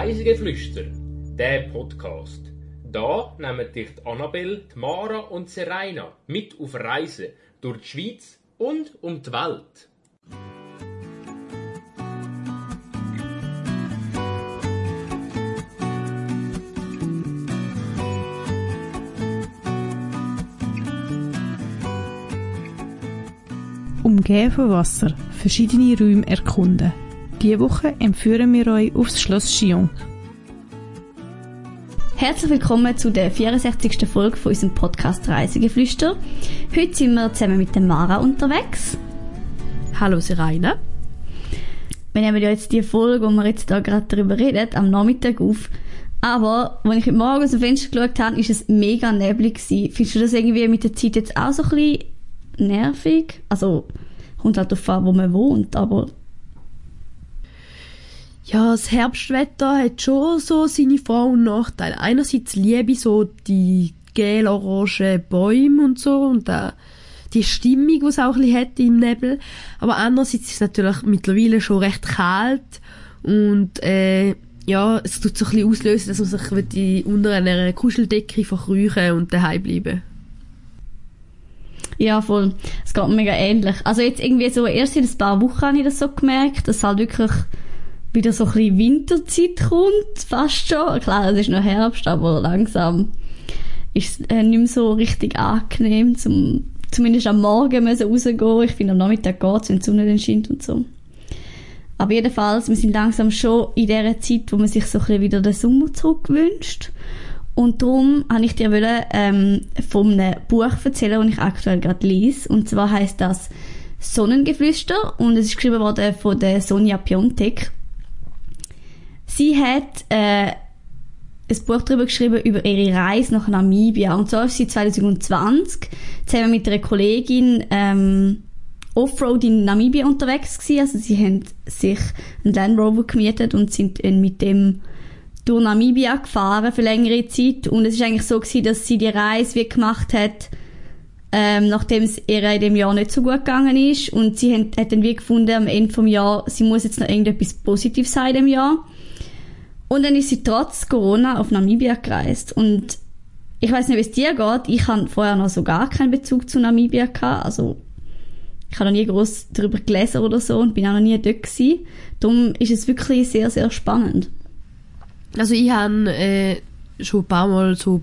Reisegeflüster, der Podcast. Da nehmen dich die Mara und Serena mit auf Reisen durch die Schweiz und um die Welt. Umgeben von Wasser, verschiedene Räume erkunden. Diese Woche empführen wir euch aufs Schloss Chion. Herzlich willkommen zu der 64. Folge von unserem Podcast Reisegeflüster. Heute sind wir zusammen mit der Mara unterwegs. Hallo Seraina. Wir nehmen ja jetzt die Folge, wo wir jetzt da gerade darüber reden, am Nachmittag auf. Aber, als ich heute Morgen aus dem Fenster geschaut habe, ist es mega neblig gewesen. Findest du das irgendwie mit der Zeit jetzt auch so ein bisschen nervig? Also, kommt halt darauf an, wo man wohnt, aber Ja, das Herbstwetter hat schon so seine Vor- und Nachteile. Einerseits liebe ich so die gel-orangen Bäume und so und äh, die Stimmung, die es auch ein bisschen hat im Nebel. Aber andererseits ist es natürlich mittlerweile schon recht kalt und äh, ja, es tut so ein bisschen auslösen, dass man sich unter einer Kuscheldecke verkrüchen und daheim bleiben. Ja, voll. Es geht mega ähnlich. Also jetzt irgendwie so, erst in ein paar Wochen habe ich das so gemerkt, dass halt wirklich wieder so ein bisschen Winterzeit kommt, fast schon. Klar, es ist noch Herbst, aber langsam ist es äh, nicht mehr so richtig angenehm, zum, zumindest am Morgen müssen rausgehen. Ich finde, am Nachmittag geht's, wenn die Sonne dann scheint und so. Aber jedenfalls, wir sind langsam schon in der Zeit, wo man sich so ein bisschen wieder den Sommer zurückwünscht. Und darum habe ich dir wollen, ähm, von einem Buch erzählen, das ich aktuell gerade lese. Und zwar heißt das Sonnengeflüster und es ist geschrieben worden von der Sonja Piontek. Sie hat äh, ein Buch darüber geschrieben, über ihre Reise nach Namibia. Und zwar ist sie 2020 zusammen mit einer Kollegin ähm, Offroad in Namibia unterwegs gewesen. Also sie haben sich einen Land Rover gemietet und sind mit dem durch Namibia gefahren für längere Zeit. Und es ist eigentlich so gewesen, dass sie die Reise wie gemacht hat, ähm, nachdem es ihr in dem Jahr nicht so gut gegangen ist. Und sie hat, hat dann wie gefunden, am Ende vom Jahr, sie muss jetzt noch irgendetwas Positives sein in dem Jahr. Und dann ist sie trotz Corona auf Namibia gereist. Und ich weiß nicht, wie es dir geht. Ich habe vorher noch so gar keinen Bezug zu Namibia gehabt. Also, ich habe noch nie groß darüber gelesen oder so und bin auch noch nie dort gewesen. Darum ist es wirklich sehr, sehr spannend. Also ich habe äh, schon ein paar Mal so,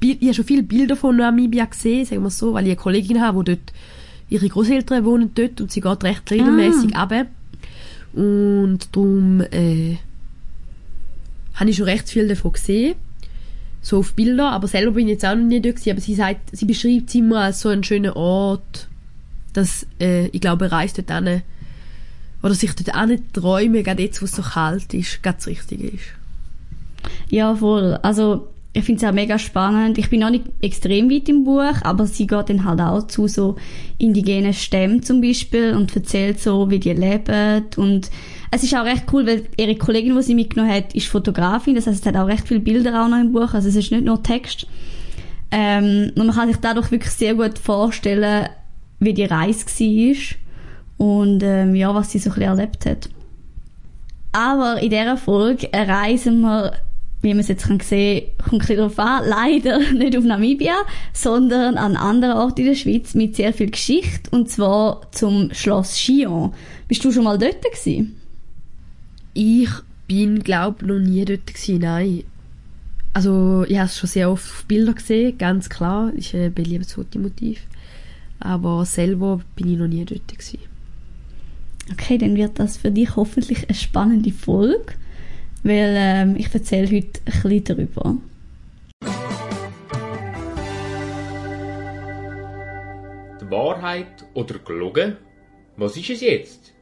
ich habe schon viele Bilder von Namibia gesehen, sagen wir so, weil ich eine Kollegin habe, die dort, ihre Großeltern wohnen dort und sie geht recht regelmäßig ah. runter. Und darum äh, habe ich schon recht viel davon gesehen, so auf Bilder, aber selber bin ich jetzt auch noch nie dort gewesen, aber sie sagt, sie beschreibt es immer als so einen schönen Ort, dass, äh, ich glaube, reist dort hin, oder sich dort nicht träumen, gerade jetzt, wo es so kalt ist, gerade das Richtige ist. Ja, voll. Also, ich finde es auch mega spannend. Ich bin auch nicht extrem weit im Buch, aber sie geht dann halt auch zu so indigenen Stämmen zum Beispiel und erzählt so, wie die leben. Und es ist auch recht cool, weil ihre Kollegin, die sie mitgenommen hat, ist Fotografin. Das heißt, es hat auch recht viele Bilder auch noch im Buch. Also es ist nicht nur Text. Ähm, und man kann sich dadurch wirklich sehr gut vorstellen, wie die Reise war und ähm, ja, was sie so ein bisschen erlebt hat. Aber in dieser Folge reisen wir wie man es jetzt kann sehen kommt ein darauf an, leider nicht auf Namibia, sondern an anderen Orten in der Schweiz mit sehr viel Geschichte, und zwar zum Schloss Chion. Bist du schon mal dort gewesen? Ich bin, glaube noch nie dort gewesen, nein. Also, ich habe es schon sehr oft auf Bilder gesehen, ganz klar, ist ein beliebtes Fotomotiv. Aber selber bin ich noch nie dort gewesen. Okay, dann wird das für dich hoffentlich eine spannende Folge weil ähm, ich erzähle heute ein bisschen darüber. Die Wahrheit oder gelogen? Was ist es jetzt?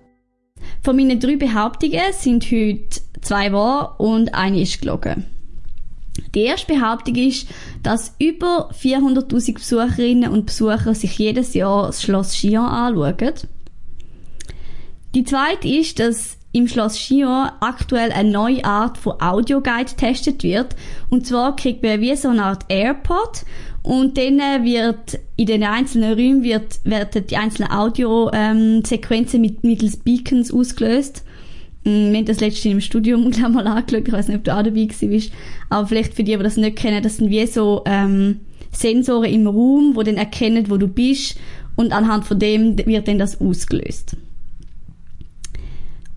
Von meinen drei Behauptungen sind heute zwei wahr und eine ist gelogen. Die erste Behauptung ist, dass über 400.000 Besucherinnen und Besucher sich jedes Jahr das Schloss Chion anschauen. Die zweite ist, dass im Schloss Chion aktuell eine neue Art von Audioguide getestet wird. Und zwar kriegt man wie so eine Art AirPod und dann wird in den einzelnen Räumen wird, werden die einzelnen Audiosequenzen ähm, mit, mittels Beacons ausgelöst. Mm, Wir haben das letzte im Studium glaub, mal angeschaut. Ich weiß nicht, ob du auch dabei bist. Aber vielleicht für die, die das nicht kennen, das sind wie so ähm, Sensoren im Raum, die dann erkennen, wo du bist. Und anhand von dem wird dann das ausgelöst.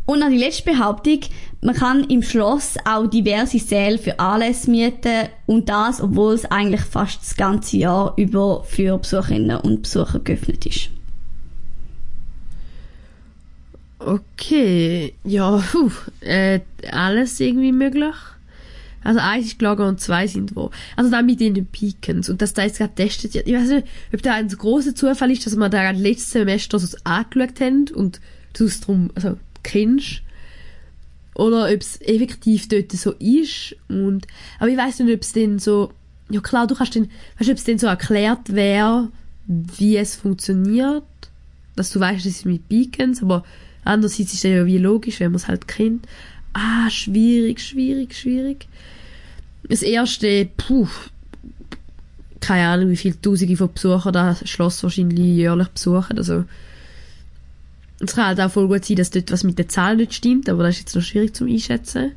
Und noch die letzte Behauptung, man kann im Schloss auch diverse Säle für Anlässe mieten und das, obwohl es eigentlich fast das ganze Jahr über für Besucherinnen und Besucher geöffnet ist. Okay, ja, puh, äh, alles irgendwie möglich. Also eins ist gelagert und zwei sind wo. Also dann mit den Beacons und dass da jetzt gerade testet wird. Ich weiß nicht, ob da ein großer Zufall ist, dass wir da gerade letztes Semester so angeschaut haben und du es drum, also kennst. Oder ob es effektiv dort so ist und, aber ich weiß nicht, ob es denn so, ja klar, du kannst dann, weißt du, ob es denn so erklärt wäre, wie es funktioniert, dass du weißt, es ist mit Beacons, aber andererseits ist es ja wie logisch, wenn man es halt kennt. Ah, schwierig, schwierig, schwierig. Das erste, puh, keine Ahnung, wie viele Tausende von Besuchern das Schloss wahrscheinlich jährlich besuchen, also es kann halt auch voll gut sein, dass dort was mit der Zahl nicht stimmt, aber das ist jetzt noch schwierig zum Einschätzen.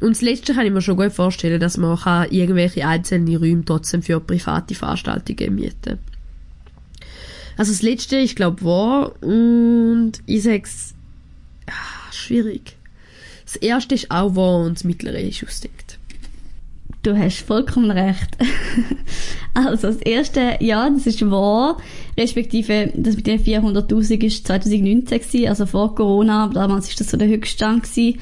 Und das Letzte kann ich mir schon gut vorstellen, dass man kann irgendwelche einzelne Räume trotzdem für private Veranstaltungen mieten Also das Letzte, ich glaube, wahr und ich sag's, ah, schwierig. Das Erste ist auch wahr und das Mittlere ist ausdenkt. Du hast vollkommen recht. Also das erste, ja, das ist wahr, respektive das mit den 400'000 ist 2019 gewesen, also vor Corona, aber damals ist das so der Höchststand gewesen.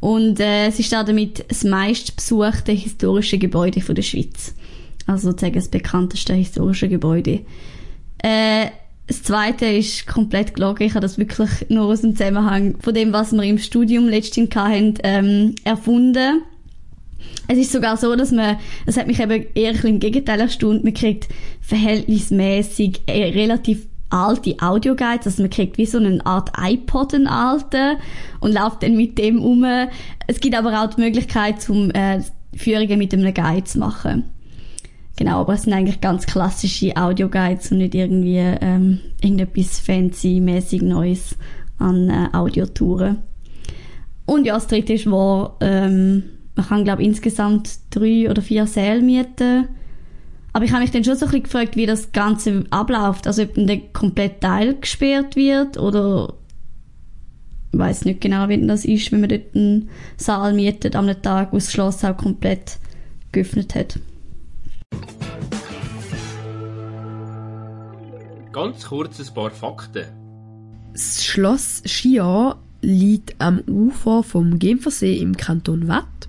Und äh, es ist damit das meistbesuchte historische Gebäude von der Schweiz. Also sozusagen das bekannteste historische Gebäude. Äh, das zweite ist komplett gelogen. Ich habe das wirklich nur aus dem Zusammenhang von dem, was wir im Studium letztens hatten, ähm, erfunden. Es ist sogar so, dass man, das hat mich eben eher ein bisschen im Gegenteil erstaunt, man kriegt verhältnismäßig äh, relativ alte Audioguides, also man kriegt wie so eine Art iPod, einen alten, und läuft dann mit dem um. Es gibt aber auch die Möglichkeit, zum äh, Führungen mit einem Guide zu machen. Genau, aber es sind eigentlich ganz klassische Audioguides und nicht irgendwie ähm, irgendetwas fancy-mäßig Neues an äh, Audiotouren. Und ja, das dritte ist wahr, ähm, man kann, glaube insgesamt drei oder vier Säle mieten. Aber ich habe mich dann schon so ein bisschen gefragt, wie das Ganze abläuft. Also ob dann der komplett Teil gesperrt wird oder ich weiß nicht genau, wie das ist, wenn man dort einen Saal mietet am Tag, wo das Schloss auch komplett geöffnet hat. Ganz kurz ein paar Fakten. Das Schloss Chia liegt am Ufer vom Genfersee im Kanton Watt.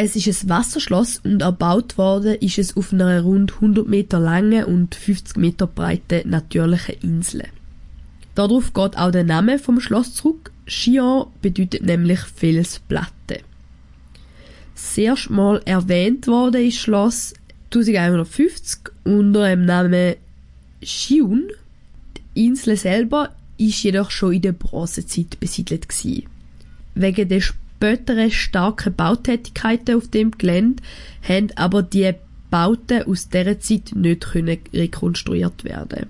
Es ist ein Wasserschloss und erbaut worden ist es auf einer rund 100 Meter langen und 50 Meter breiten natürlichen Insel. Darauf geht auch der Name vom Schloss zurück. Chian bedeutet nämlich Felsplatte. Das erste Mal erwähnt worden ist Schloss 1150 unter dem Namen Chiun. Die Insel selber ist jedoch schon in der Bronzezeit besiedelt gewesen. Wegen der späteren starken Bautätigkeiten auf dem Gelände haben aber die Bauten aus dieser Zeit nicht können rekonstruiert werden.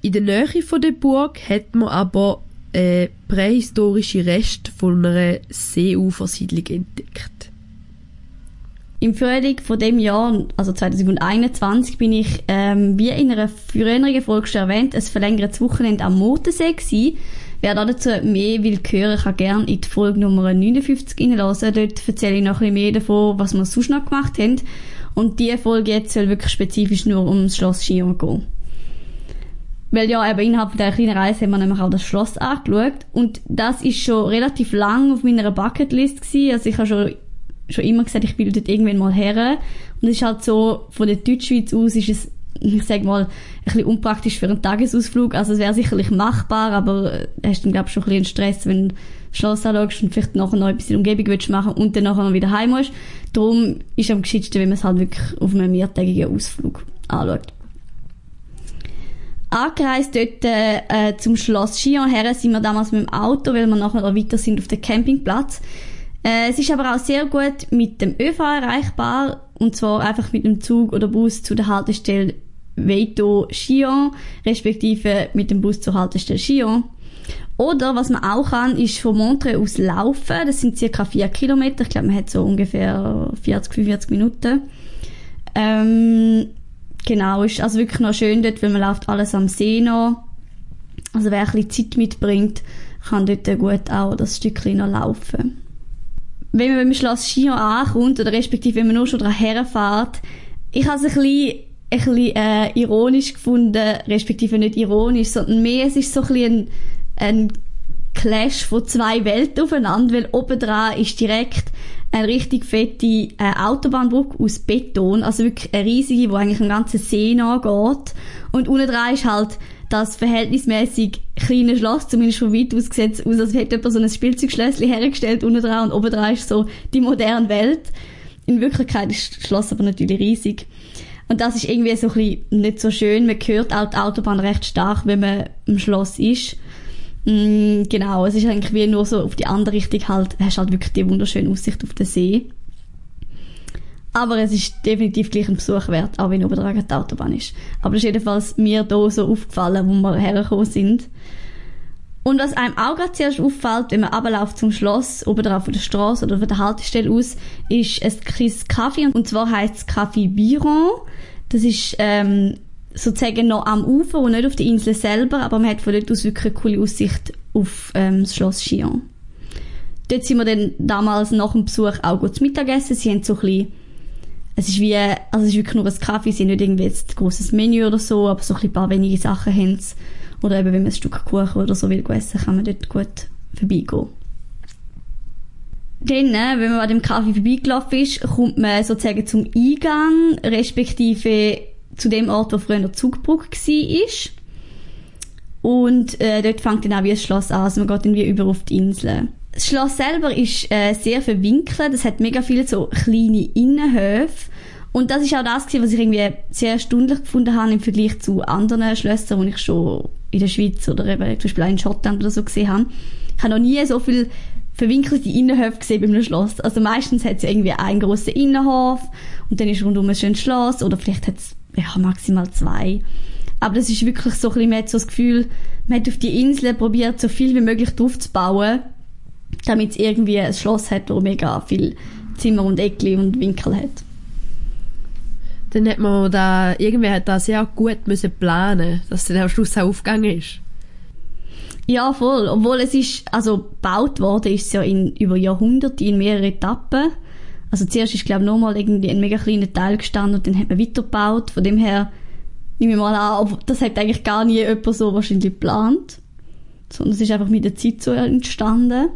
In der Nähe von der Burg hat man aber äh, prähistorische Reste von einer Seeufersiedlung entdeckt. Im Frühling von dem Jahr, also 2021, bin ich, ähm, wie in einer früheren Folge schon erwähnt, ein verlängertes Wochenende am Motensee gewesen. Wer dazu mehr will hören, kann gerne in die Folge Nummer 59 reinhören. Dort erzähle ich noch ein bisschen mehr davon, was wir sonst noch gemacht haben. Und diese Folge jetzt soll wirklich spezifisch nur um das Schloss Sion gehen. Weil ja, eben innerhalb der kleinen Reise haben wir nämlich auch das Schloss angeschaut. Und das ist schon relativ lang auf meiner Bucketlist gewesen. Also ich habe schon, schon immer gesagt, ich will dort irgendwann mal her. Und es ist halt so, von der Deutschschweiz aus ist es, ich sag mal, ein bisschen unpraktisch für einen Tagesausflug. Also es wäre sicherlich machbar, aber du hast dann, glaube ich, schon ein bisschen Stress, wenn du das Schloss anschaust und vielleicht nachher noch etwas in der Umgebung willst machen und dann nachher wieder heim musst. Darum ist es am gescheitsten, wenn man es halt wirklich auf einem mehrtägigen Ausflug anschaut. Angereist dort äh, zum Schloss Chion her sind wir damals mit dem Auto, weil wir nachher noch weiter sind auf dem Campingplatz. Äh, es ist aber auch sehr gut mit dem ÖV erreichbar und zwar einfach mit dem Zug oder Bus zu der Haltestelle Veito Chion, respektive mit dem Bus zur Haltestelle Chion. Oder was man auch kann, ist von Montreux aus laufen. Das sind circa vier Kilometer. Ich glaube, man hat so ungefähr 40, 45 Minuten. Ähm, genau, ist also wirklich noch schön dort, weil man läuft alles am See noch. Also wer ein bisschen Zeit mitbringt, kann dort gut auch das Stückchen noch laufen. Wenn man beim Schloss Chillon ankommt, oder respektive wenn man nur schon daran herfährt, ich habe es ein bisschen, ein bisschen äh, ironisch gefunden, respektive nicht ironisch, sondern mehr, es ist so ein bisschen ein, ein Clash von zwei Welten aufeinander, weil oben dran ist direkt eine richtig fette äh, Autobahnbrücke aus Beton, also wirklich eine riesige, wo eigentlich ein ganzen See nachgeht. Und unten dran ist halt das verhältnismäßig kleine Schloss, zumindest von weit aus es aus, als hätte jemand so ein Spielzeugschlösschen hergestellt unten dran und oben ist so die moderne Welt. In Wirklichkeit ist das Schloss aber natürlich riesig. Und das ist irgendwie so ein bisschen nicht so schön. Man hört auch die Autobahn recht stark, wenn man im Schloss ist. Mm, genau, es ist eigentlich wie nur so auf die andere Richtung halt, hast halt wirklich die wunderschöne Aussicht auf den See. Aber es ist definitiv gleich ein Besuch wert, auch wenn oben dran die Autobahn ist. Aber das ist jedenfalls mir hier so aufgefallen, wo wir hergekommen sind. Und was einem auch gerade zuerst auffällt, wenn man runterläuft zum Schloss, oben drauf von der Straße oder von der Haltestelle aus, ist ein kleines Kaffee. Und zwar heisst es Café Biron. Das ist ähm, sozusagen noch am Ufer und nicht auf der Insel selber, aber man hat von dort aus wirklich eine coole Aussicht auf ähm, das Schloss Chillon. Dort sind wir dann damals nach dem Besuch auch gut zu Mittagessen. Sie haben so ein bisschen, es ist wie, also es ist wirklich nur ein Kaffee, sie haben nicht irgendwie jetzt ein grosses Menü oder so, aber so ein paar wenige Sachen haben sie. Oder eben, wenn man ein Stück Kuchen oder so will essen, kann man dort gut vorbeigehen. Dann, äh, wenn man an dem Kaffee vorbeigelaufen ist, kommt man sozusagen zum Eingang, respektive zu dem Ort, wo früher noch Zugbrücke war. Und äh, dort fängt dann auch wie ein Schloss an, also man geht dann wie über auf die Insel. Das Schloss selber ist äh, sehr verwinkelt, es hat mega viele so kleine Innenhöfe. Und das ist auch das, was ich irgendwie sehr stundlich gefunden habe im Vergleich zu anderen Schlössern, die ich schon in der Schweiz oder eben zum Beispiel auch in Schottland oder so gesehen habe. Ich habe noch nie so viel verwinkelte Innenhöfe gesehen bei einem Schloss. Also meistens hat es irgendwie einen grossen Innenhof und dann ist rundum ein schönes Schloss oder vielleicht hat es ja, maximal zwei. Aber das ist wirklich so ein bisschen, man hat so das Gefühl, man hat auf die Insel probiert, so viel wie möglich drauf zu bauen, damit es irgendwie ein Schloss hat, wo mega viel Zimmer und Eckli und Winkel hat. Dann hat man da, irgendwer hat da sehr gut müssen planen, dass dann am Schluss auch aufgegangen ist. Ja, voll. Obwohl es ist, also gebaut worden ist es ja in, über Jahrhunderte in mehreren Etappen. Also zuerst ist, glaube ich, nochmal irgendwie ein mega kleiner Teil gestanden und dann hat man weitergebaut. Von dem her nehme ich mal an, das hat eigentlich gar nie jemand so wahrscheinlich geplant. Sondern es ist einfach mit der Zeit so entstanden.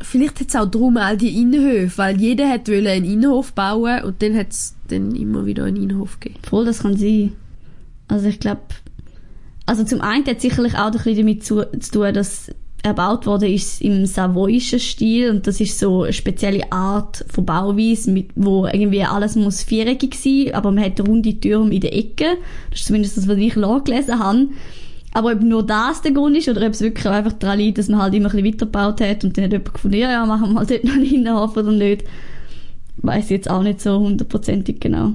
Vielleicht hat es auch darum all die Innenhöfe, weil jeder hat wollte einen Innenhof bauen und dann hat es dann immer wieder einen Innenhof gegeben. Voll, das kann sein. Also ich glaube, also zum einen hat es sicherlich auch ein bisschen damit zu, zu tun, dass erbaut worden ist im savoyischen Stil und das ist so eine spezielle Art von Bauweise, mit, wo irgendwie alles muss viereckig sein, aber man hat runde Türme in den Ecken. Das ist zumindest das, was ich gelesen habe. Aber ob nur das der Grund ist oder ob es wirklich einfach daran liegt, dass man halt immer ein bisschen weitergebaut hat und dann hat jemand gefunden, ja, ja, machen wir mal dort noch einen Innenhof oder nicht, weiß ich jetzt auch nicht so hundertprozentig genau.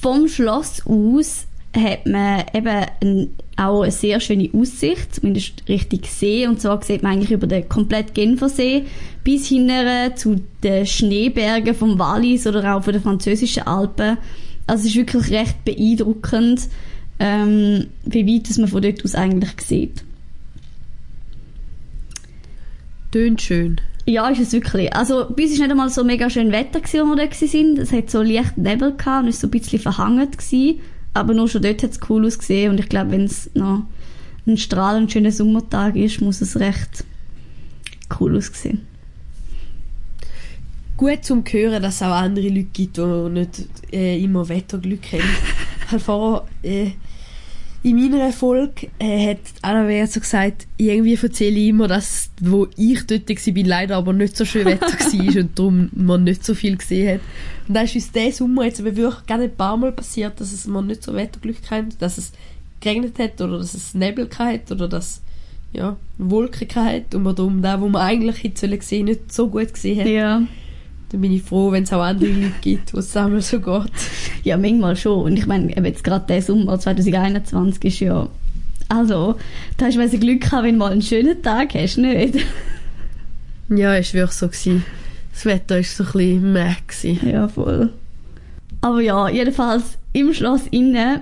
Vom Schloss aus hat man eben ein, auch eine sehr schöne Aussicht, zumindest richtig See. Und zwar sieht man eigentlich über den kompletten Genfersee bis hinten zu den Schneebergen vom Wallis oder auch von den französischen Alpen. Also es ist wirklich recht beeindruckend, ähm, wie weit man von dort aus eigentlich sieht. Tönt schön. Ja, ist es wirklich. Also, bei uns war nicht einmal so mega schön Wetter, gewesen, wir dort waren. Es hat so leicht Nebel gehabt und es war so ein bisschen verhangen. Gewesen. Aber nur schon dort hat es cool ausgesehen und ich glaube, wenn es noch ein strahlend schöner Sommertag ist, muss es recht cool aussehen. Gut zum Hören, dass es auch andere Leute gibt, die nicht äh, immer Wetterglück haben. Vorher, äh, in meiner Folge äh, hat Anna so gesagt, irgendwie erzähle ich immer, dass wo ich dort war, leider aber nicht so schön Wetter war und darum man nicht so viel gesehen hat. Und dann ist uns diesen Sommer jetzt aber wirklich gerne ein paar Mal passiert, dass es man nicht so Wetterglück hat, dass es geregnet hat oder dass es Nebel hat oder dass ja, Wolken hat und man darum da, wo man eigentlich hätte sollen sehen, nicht so gut gesehen hat. Ja. Dann bin ich froh, wenn es auch andere Leute gibt, wo es einmal so geht. Ja, manchmal schon. Und ich meine, jetzt gerade der Sommer 2021 ist ja Also, da hast du weiss, Glück gehabt, wenn du mal einen schönen Tag hast, nicht? Ja, es war wirklich so. Gewesen. Das Wetter war so ein bisschen meh. Gewesen. Ja, voll. Aber ja, jedenfalls im Schloss innen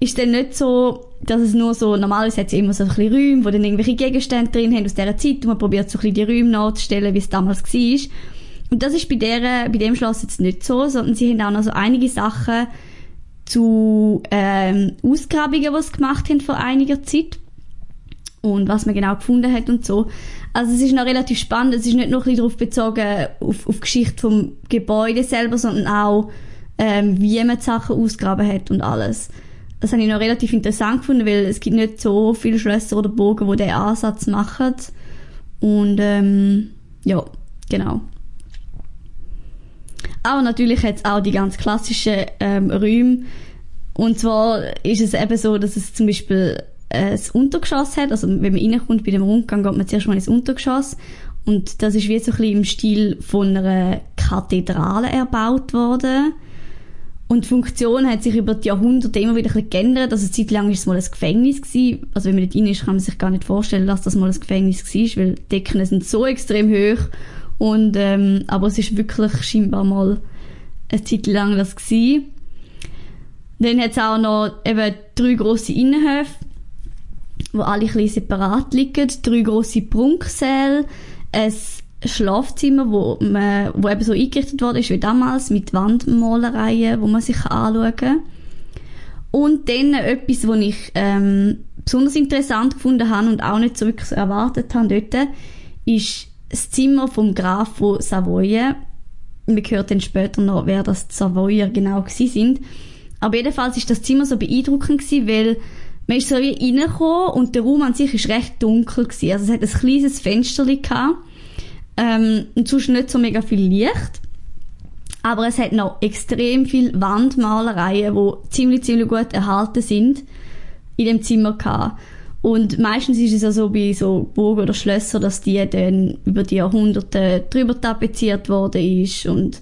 ist dann nicht so, dass es nur so, normalerweise hat es immer so ein bisschen Räume, wo dann irgendwelche Gegenstände drin haben aus dieser Zeit und man probiert so ein bisschen die Räume nachzustellen, wie es damals war. Und das ist bei, der, bei dem Schloss jetzt nicht so, sondern sie haben auch noch so einige Sachen zu ähm, Ausgrabungen, die sie gemacht haben vor einiger Zeit und was man genau gefunden hat und so. Also es ist noch relativ spannend. Es ist nicht nur ein bisschen darauf bezogen, auf, auf die Geschichte vom Gebäude selber, sondern auch, ähm, wie man die Sachen ausgraben hat und alles. Das habe ich noch relativ interessant gefunden, weil es gibt nicht so viele Schlösser oder Burgen, die diesen Ansatz machen. Und ähm, ja, genau. Aber natürlich hat es auch die ganz klassischen ähm, Räume. Und zwar ist es eben so, dass es zum Beispiel äh, das Untergeschoss hat. Also wenn man reinkommt bei dem Rundgang, geht man zuerst mal ins Untergeschoss. Und das ist wie so ein bisschen im Stil von einer Kathedrale erbaut worden. Und die Funktion hat sich über die Jahrhunderte immer wieder ein bisschen geändert. Also eine Zeit lang war es mal ein Gefängnis gewesen. Also wenn man nicht rein ist, kann man sich gar nicht vorstellen, dass das mal ein Gefängnis war, weil die Decken sind so extrem hoch. Und, ähm, aber es ist wirklich scheinbar mal eine Zeit lang das gewesen. Dann hat es auch noch eben drei grosse Innenhöfe, wo alle ein separat liegen. Drei grosse Prunksäle, ein Schlafzimmer, wo, man, wo eben so eingerichtet worden ist wie damals, mit Wandmalereien, wo man sich anschauen kann. Und dann etwas, was ich ähm, besonders interessant gefunden habe und auch nicht so wirklich erwartet habe dort, ist das Zimmer vom Graf von Savoyen. Man hört dann später noch, wer das Savoyer genau gewesen sind. Aber jedenfalls ist das Zimmer so beeindruckend gewesen, weil man ist so wie reingekommen und der Raum an sich ist recht dunkel gewesen. Also es hat ein kleines Fenster gehabt ähm, und sonst nicht so mega viel Licht. Aber es hat noch extrem viel Wandmalereien, die ziemlich, ziemlich gut erhalten sind, in dem Zimmer gehabt. Und meistens ist es ja so bei so Burgen oder Schlössern, dass die dann über die Jahrhunderte drüber tapeziert worden ist und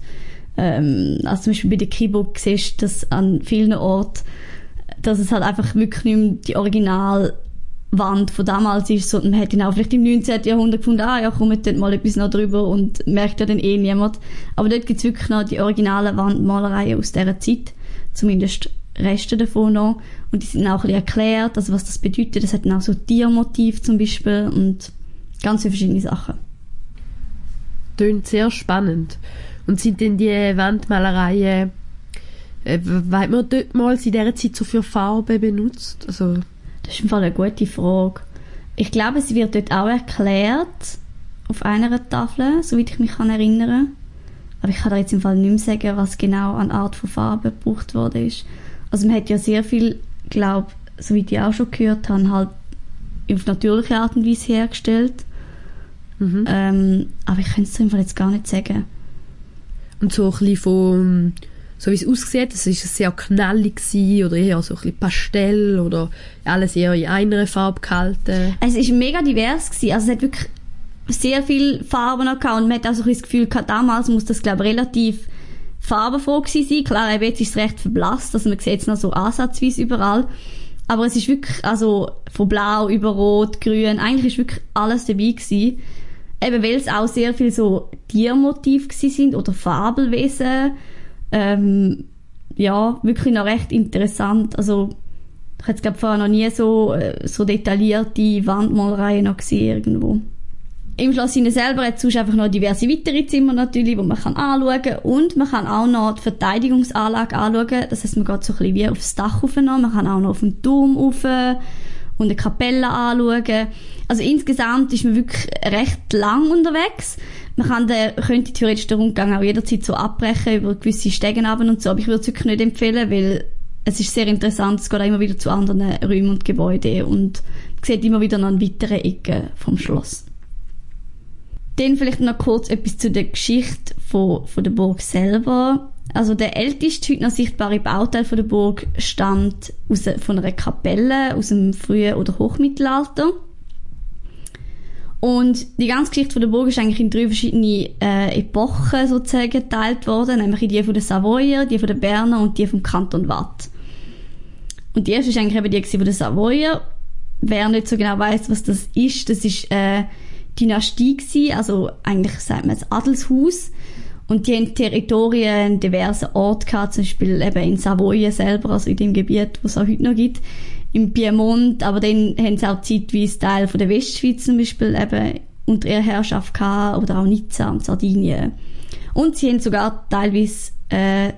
ähm, also zum Beispiel bei der Kibo siehst du das an vielen Orten, dass es halt einfach wirklich nicht mehr die Originalwand von damals ist, sondern man hätte ihn auch vielleicht im 19. Jahrhundert gefunden, ah ja, komm, dort mal etwas noch drüber und merkt ja dann eh niemand. Aber dort gibt es wirklich noch die originalen Wandmalereien aus dieser Zeit, zumindest Reste davon noch. Und die sind auch ein bisschen erklärt, also was das bedeutet. Das hat dann auch so Tiermotiv zum Beispiel und ganz viele verschiedene Sachen. Tönt sehr spannend. Und sind denn die Wandmalereien, äh, weiß man dort mal in dieser Zeit so für Farben benutzt? Also, Das ist im Fall eine gute Frage. Ich glaube, es wird dort auch erklärt, auf einer Tafel, soweit ich mich kann erinnern. Aber ich kann da jetzt im Fall nicht mehr sagen, was genau an Art von Farbe gebraucht worden ist. Also man hat ja sehr viel, glaube soweit ich auch schon gehört habe, halt auf natürliche Art und Weise hergestellt. mhm. Ähm, aber ich könnte es Fall jetzt gar nicht sagen. Und so ein bisschen von, so wie es aussieht, es sehr knallig gewesen, oder eher so ein bisschen Pastell oder alles eher in einer Farbe gehalten. Es ist mega divers gewesen. Also es hat wirklich sehr viel Farben gehabt und man hat auch so ein das Gefühl gehabt, damals muss das glaube ich relativ farbenfroh gewesen. Klar, eben jetzt ist es recht verblasst, also man sieht es noch so ansatzweise überall. Aber es ist wirklich, also von blau über rot, grün, eigentlich ist wirklich alles dabei gewesen. Eben weil es auch sehr viel so Tiermotiv gewesen sind oder Fabelwesen. Ähm, ja, wirklich noch recht interessant. Also ich hätte glaube vorher noch nie so, äh, so detaillierte Wandmalereien noch gesehen irgendwo. Im Schloss innen selber hat es einfach noch diverse weitere Zimmer natürlich, wo man kann anschauen kann. Und man kann auch noch die Verteidigungsanlage anschauen. Das heißt, man geht so ein bisschen wie aufs Dach rauf. noch. Man kann auch noch auf den Turm rauf und eine Kapelle anschauen. Also insgesamt ist man wirklich recht lang unterwegs. Man kann den, könnte theoretisch den Rundgang auch jederzeit so abbrechen über gewisse Stegen und so, aber ich würde es wirklich nicht empfehlen, weil es ist sehr interessant, es geht auch immer wieder zu anderen Räumen und Gebäuden und man sieht immer wieder noch eine weitere Ecke vom Schloss. Dann vielleicht noch kurz etwas zu der Geschichte von, von der Burg selber. Also der älteste heute noch sichtbare Bauteil von der Burg stammt aus, von einer Kapelle aus dem frühen oder Hochmittelalter. Und die ganze Geschichte von der Burg ist eigentlich in drei verschiedene äh, Epochen sozusagen geteilt worden, nämlich in die von den Savoyer, die von den Berner und die vom Kanton Watt. Und die erste ist eigentlich eben die von den Savoyer. wer nicht so genau weiß, was das ist, das ist äh, Dynastie gewesen, also eigentlich sagt man das Adelshaus. Und die haben Territorien in diversen Orten gehabt, zum Beispiel eben in Savoyen selber, also in dem Gebiet, wo es auch heute noch gibt, im Piemont, aber dann haben sie auch zeitweise Teil von der Westschweiz zum Beispiel eben unter ihrer Herrschaft gehabt, oder auch Nizza und Sardinien. Und sie haben sogar teilweise äh,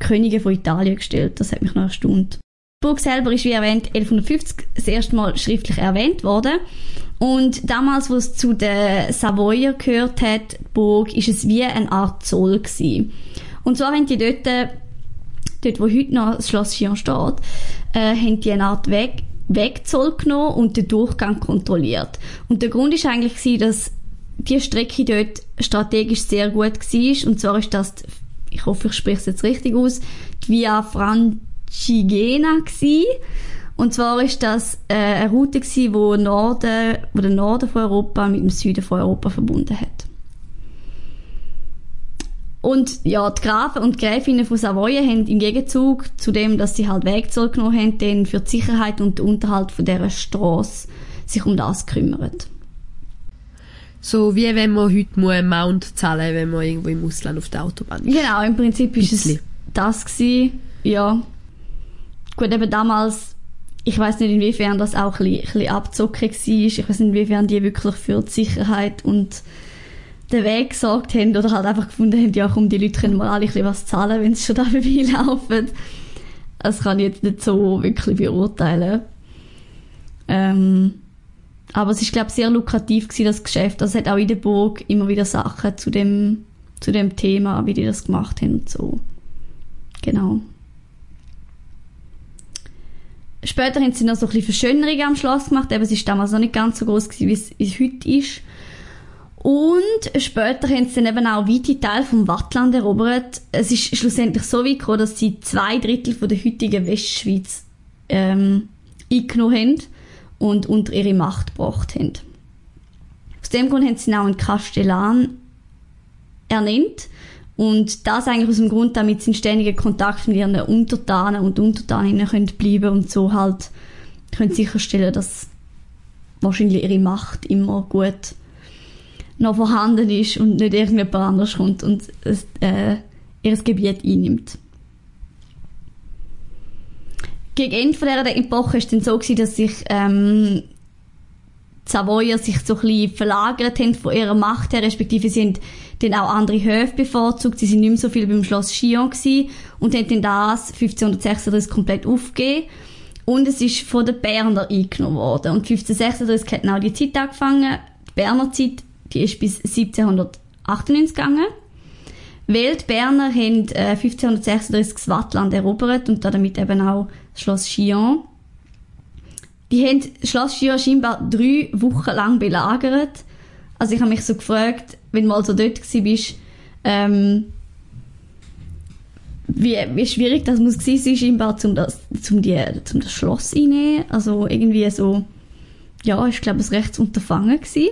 Könige von Italien gestellt, das hat mich noch erstaunt. Die Burg selber ist, wie erwähnt, 1150 das erste Mal schriftlich erwähnt worden. Und damals, wo es zu den Savoyer gehört hat, die Burg, ist es wie eine Art Zoll gewesen. Und zwar haben die dort, dort wo heute noch das Schloss Chion steht, äh, haben die eine Art Weg, Wegzoll genommen und den Durchgang kontrolliert. Und der Grund ist eigentlich gewesen, dass die Strecke dort strategisch sehr gut war. Und zwar ist das, ich hoffe, ich spreche es jetzt richtig aus, die Via Francigena gewesen. Und zwar ist das äh, eine Route gewesen, wo, Norden, wo den Norden von Europa mit dem Süden von Europa verbunden hat. Und ja, die Grafen und Gräfinnen von Savoyen haben im Gegenzug zu dem, dass sie halt Weg zurückgenommen haben, dann für die Sicherheit und den Unterhalt von dieser Strasse sich um das gekümmert. So wie wenn man heute muss Mount zahlen wenn man irgendwo im Ausland auf der Autobahn ist. Genau, im Prinzip ist es das gewesen. Ja. Gut, eben damals, ich weiß nicht inwiefern das auch ein bisschen, ein bisschen abzocken war. Ich weiß nicht inwiefern die wirklich für die Sicherheit und den Weg gesorgt haben oder halt einfach gefunden haben, ja komm, die Leute können mal alle ein bisschen was zahlen, wenn sie schon da vorbeilaufen. Das kann ich jetzt nicht so wirklich beurteilen. Ähm, aber es ist, glaube ich, sehr lukrativ gewesen, das Geschäft. Also es hat auch in der Burg immer wieder Sachen zu dem, zu dem Thema, wie die das gemacht haben und so. Genau. Später haben sie noch so ein bisschen Verschönerungen am Schloss gemacht, aber es ist damals noch nicht ganz so groß gewesen, wie es, wie es heute ist. Und später haben sie dann eben auch weite Teile vom Wattland erobert. Es ist schlussendlich so weit gekommen, dass sie zwei Drittel von der heutigen Westschweiz ähm, eingenommen haben und unter ihre Macht gebracht haben. Aus dem Grund haben sie ihn auch einen Kastellan ernannt. Und das eigentlich aus dem Grund, damit sie in ständigen Kontakt mit ihren Untertanen und Untertaninnen können bleiben und so halt können sicherstellen, dass wahrscheinlich ihre Macht immer gut noch vorhanden ist und nicht irgendjemand anders kommt und es, äh, ihr Gebiet einnimmt. Gegen Ende dieser Epoche war es dann so, dass sich ähm, Savoyer sich so ein bisschen verlagert haben von ihrer Macht her, respektive haben dann auch andere Höfe bevorzugt. Sie sind nicht mehr so viel beim Schloss Chillon gewesen und haben dann das 1536 komplett aufgegeben. Und es ist von den Berner eingenommen worden. Und 1536 hat dann auch die Zeit angefangen. Die Berner Zeit, die ist bis 1798 gegangen. Weil die Berner haben äh, 1536 das Wattland erobert und damit eben auch das Schloss Chillon. Die haben Schloss Chillon scheinbar drei Wochen lang belagert. Also ich habe mich so gefragt, wenn du mal so dort bist, ähm, wie, wie schwierig das muss gewesen sein, scheinbar, um das, um die, das Schloss einnehmen. Also irgendwie so, ja, ich glaube, es recht Unterfangen gewesen.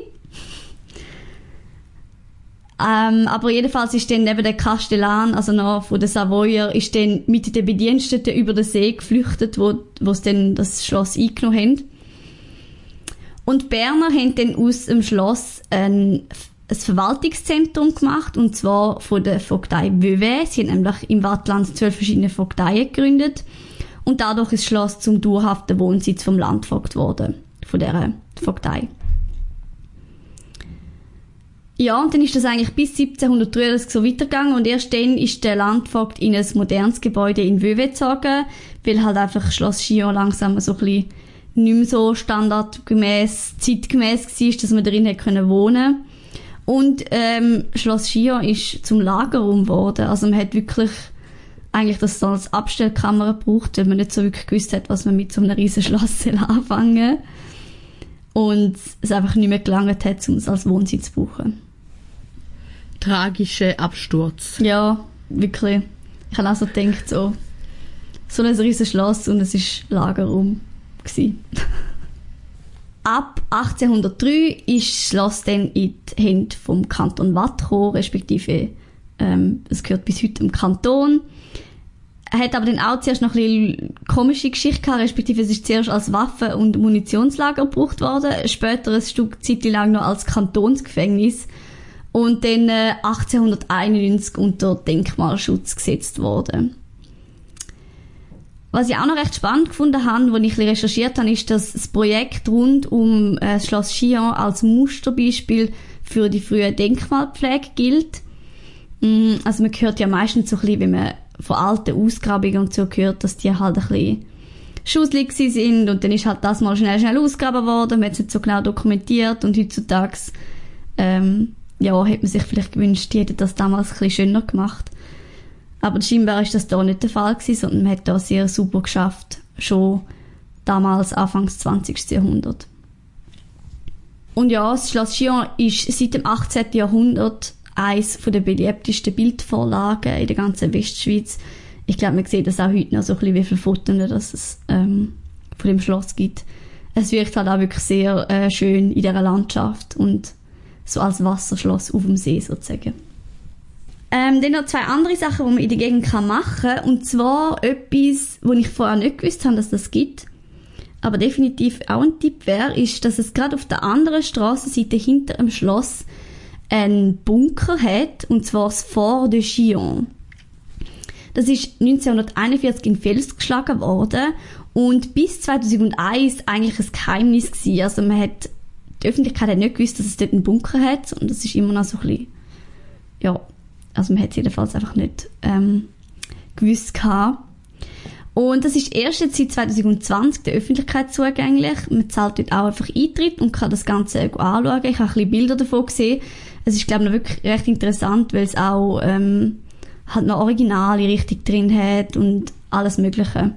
Ähm, aber jedenfalls ist dann eben der Kastellan, also noch von den Savoyer, ist dann mit den Bediensteten über den See geflüchtet, wo, wo sie dann das Schloss eingenommen haben. Und die Berner haben dann aus dem Schloss ein, ein Verwaltungszentrum gemacht, und zwar von der Vogtei Vevey. Sie haben nämlich im Wattland zwölf verschiedene Vogteien gegründet. Und dadurch ist das Schloss zum dauerhaften Wohnsitz vom Landvogt geworden, von dieser Vogtei. Ja, und dann ist das eigentlich bis 1733 so weitergegangen und erst dann ist der Landvogt in ein modernes Gebäude in Vevey gezogen, weil halt einfach Schloss Chillon langsam so ein bisschen nicht mehr so standardgemäß, zeitgemäß war, dass man darin hätte können wohnen Und ähm, Schloss Chillon ist zum Lagerraum geworden. Also man hat wirklich eigentlich das so als Abstellkammer gebraucht, weil man nicht so wirklich gewusst hat, was man mit so einem riesen Schloss anfangen Und es einfach nicht mehr gelangt hat, um es als Wohnsitz zu brauchen. Tragischer Absturz. Ja, wirklich. Ich habe auch so gedacht, so, so ein riesen Schloss und es ist Lagerraum. Gewesen. Ab 1803 ist das Schloss dann in die Hände vom Kanton Watt gekommen, respektive ähm, es gehört bis heute dem Kanton. hat aber dann auch zuerst noch ein bisschen komische Geschichte gehabt, respektive es ist zuerst als Waffen- und Munitionslager gebraucht worden, später ein Stück Zeit lang noch als Kantonsgefängnis und dann äh, 1891 unter Denkmalschutz gesetzt worden. Was ich auch noch recht spannend gefunden habe, als ich recherchiert habe, ist, dass das Projekt rund um äh, das Schloss Chillon als Musterbeispiel für die frühe Denkmalpflege gilt. Mm, Also man hört ja meistens so ein bisschen, wenn man von alten Ausgrabungen und so hört, dass die halt ein bisschen schusselig sind und dann ist halt das mal schnell, schnell ausgegraben worden, man hat es nicht so genau dokumentiert und heutzutage ähm, ja, hätte man sich vielleicht gewünscht, die hätten das damals ein bisschen schöner gemacht. Aber scheinbar ist das da nicht der Fall gewesen, sondern man hat da sehr super geschafft, schon damals Anfangs 20. Jahrhundert. Und ja, das Schloss Chillon ist seit dem 18. Jahrhundert eines der beliebtesten Bildvorlagen in der ganzen Westschweiz. Ich glaube, man sieht das auch heute noch so ein bisschen, wie viele Fotos dass es ähm, von dem Schloss gibt. Es wirkt halt auch wirklich sehr äh, schön in dieser Landschaft und so als Wasserschloss auf dem See sozusagen. Ähm, dann noch zwei andere Sachen, die man in der Gegend kann machen kann. Und zwar etwas, wo ich vorher nicht gewusst habe, dass das gibt. Aber definitiv auch ein Tipp wäre, ist, dass es gerade auf der anderen Straßenseite hinter dem Schloss einen Bunker hat, und zwar das Fort de Chillon. Das ist 1941 in Fels geschlagen worden und bis 2001 eigentlich ein Geheimnis gewesen. Also man hat, die Öffentlichkeit hat nicht gewusst, dass es dort einen Bunker hat und das ist immer noch so ein bisschen, ja, also man hat es jedenfalls einfach nicht ähm, gewusst gehabt. Und das ist erst jetzt seit 2020 der Öffentlichkeit zugänglich. Man zahlt dort auch einfach Eintritt und kann das Ganze anschauen. Ich habe ein bisschen Bilder davon gesehen. Es ist, glaube ich, noch wirklich recht interessant, weil es auch ähm, halt noch Originale richtig drin hat und alles Mögliche.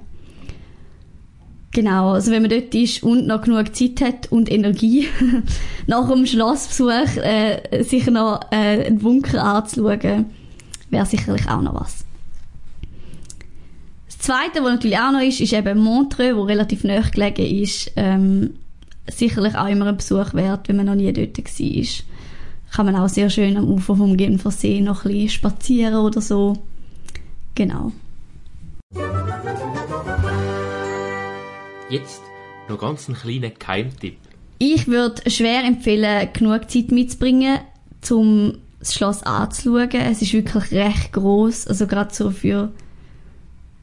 Genau, also wenn man dort ist und noch genug Zeit hat und Energie, nach dem Schlossbesuch äh, sicher noch äh, einen Bunker anzuschauen, wäre sicherlich auch noch was. Das Zweite, was natürlich auch noch ist, ist eben Montreux, wo relativ nahe gelegen ist. Ähm, sicherlich auch immer ein Besuch wert, wenn man noch nie dort war. Kann man auch sehr schön am Ufer vom Genfersee noch ein bisschen spazieren oder so. Genau. Jetzt noch ganz einen kleinen Geheimtipp. Ich würde schwer empfehlen, genug Zeit mitzubringen, um das Schloss anzuschauen. Es ist wirklich recht groß, also gerade so für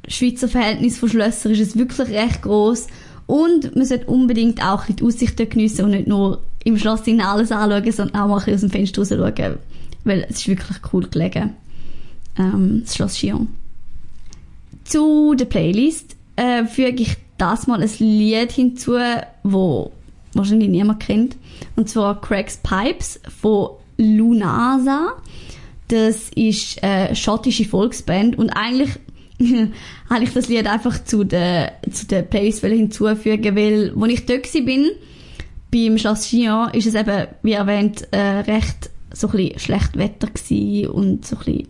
Schweizer Verhältnis von Schlössern ist es wirklich recht groß und man sollte unbedingt auch die Aussicht geniessen und nicht nur im Schloss alles anschauen, sondern auch mal aus dem Fenster raus schauen, weil es ist wirklich cool gelegen, ähm, das Schloss Chillon. Zu der Playlist äh, füge ich das mal ein Lied hinzu, wo wahrscheinlich niemand kennt, und zwar Craig's Pipes von Lunasa. Das ist eine schottische Volksband und eigentlich habe ich das Lied einfach zu der, zu der Playlist hinzufügen, weil, als ich dort bin, beim Schloss Chillon, ist es eben, wie erwähnt, äh, recht so ein schlecht Wetter und so ein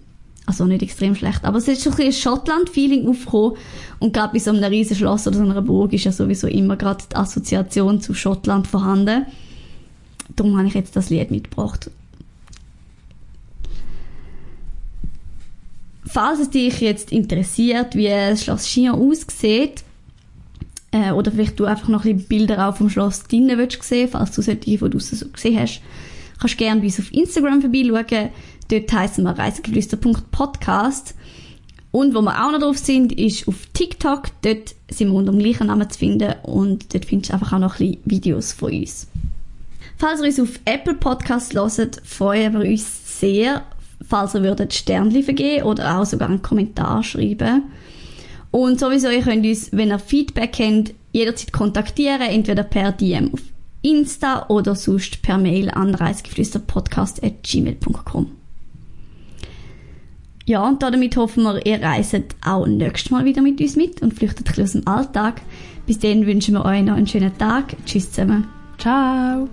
also nicht extrem schlecht, aber es ist so ein bisschen Schottland-Feeling aufgekommen und gerade bei so einem riesen Schloss oder so einer Burg ist ja sowieso immer gerade die Assoziation zu Schottland vorhanden. Darum habe ich jetzt das Lied mitgebracht. Falls es dich jetzt interessiert, wie das Schloss Chillon aussieht, äh, oder vielleicht du einfach noch ein Bilder auch vom Schloss drinnen sehen, falls du solche von draussen so gesehen hast, kannst gerne bei uns auf Instagram vorbeischauen. Dort heissen wir reisegeflüster.podcast. Und wo wir auch noch drauf sind, ist auf TikTok. Dort sind wir unter dem gleichen Namen zu finden und dort findest du einfach auch noch ein bisschen Videos von uns. Falls ihr uns auf Apple Podcasts hört, freuen wir uns sehr, falls ihr würdet Sternchen vergeben oder auch sogar einen Kommentar schreiben. Und sowieso, ihr könnt uns, wenn ihr Feedback habt, jederzeit kontaktieren, entweder per DM auf Insta oder sonst per Mail an reisgeflüsterpodcast.gmail.com. Ja, und damit hoffen wir, ihr reist auch nächstes Mal wieder mit uns mit und flüchtet ein bisschen aus dem Alltag. Bis dann wünschen wir euch noch einen schönen Tag. Tschüss zusammen. Ciao!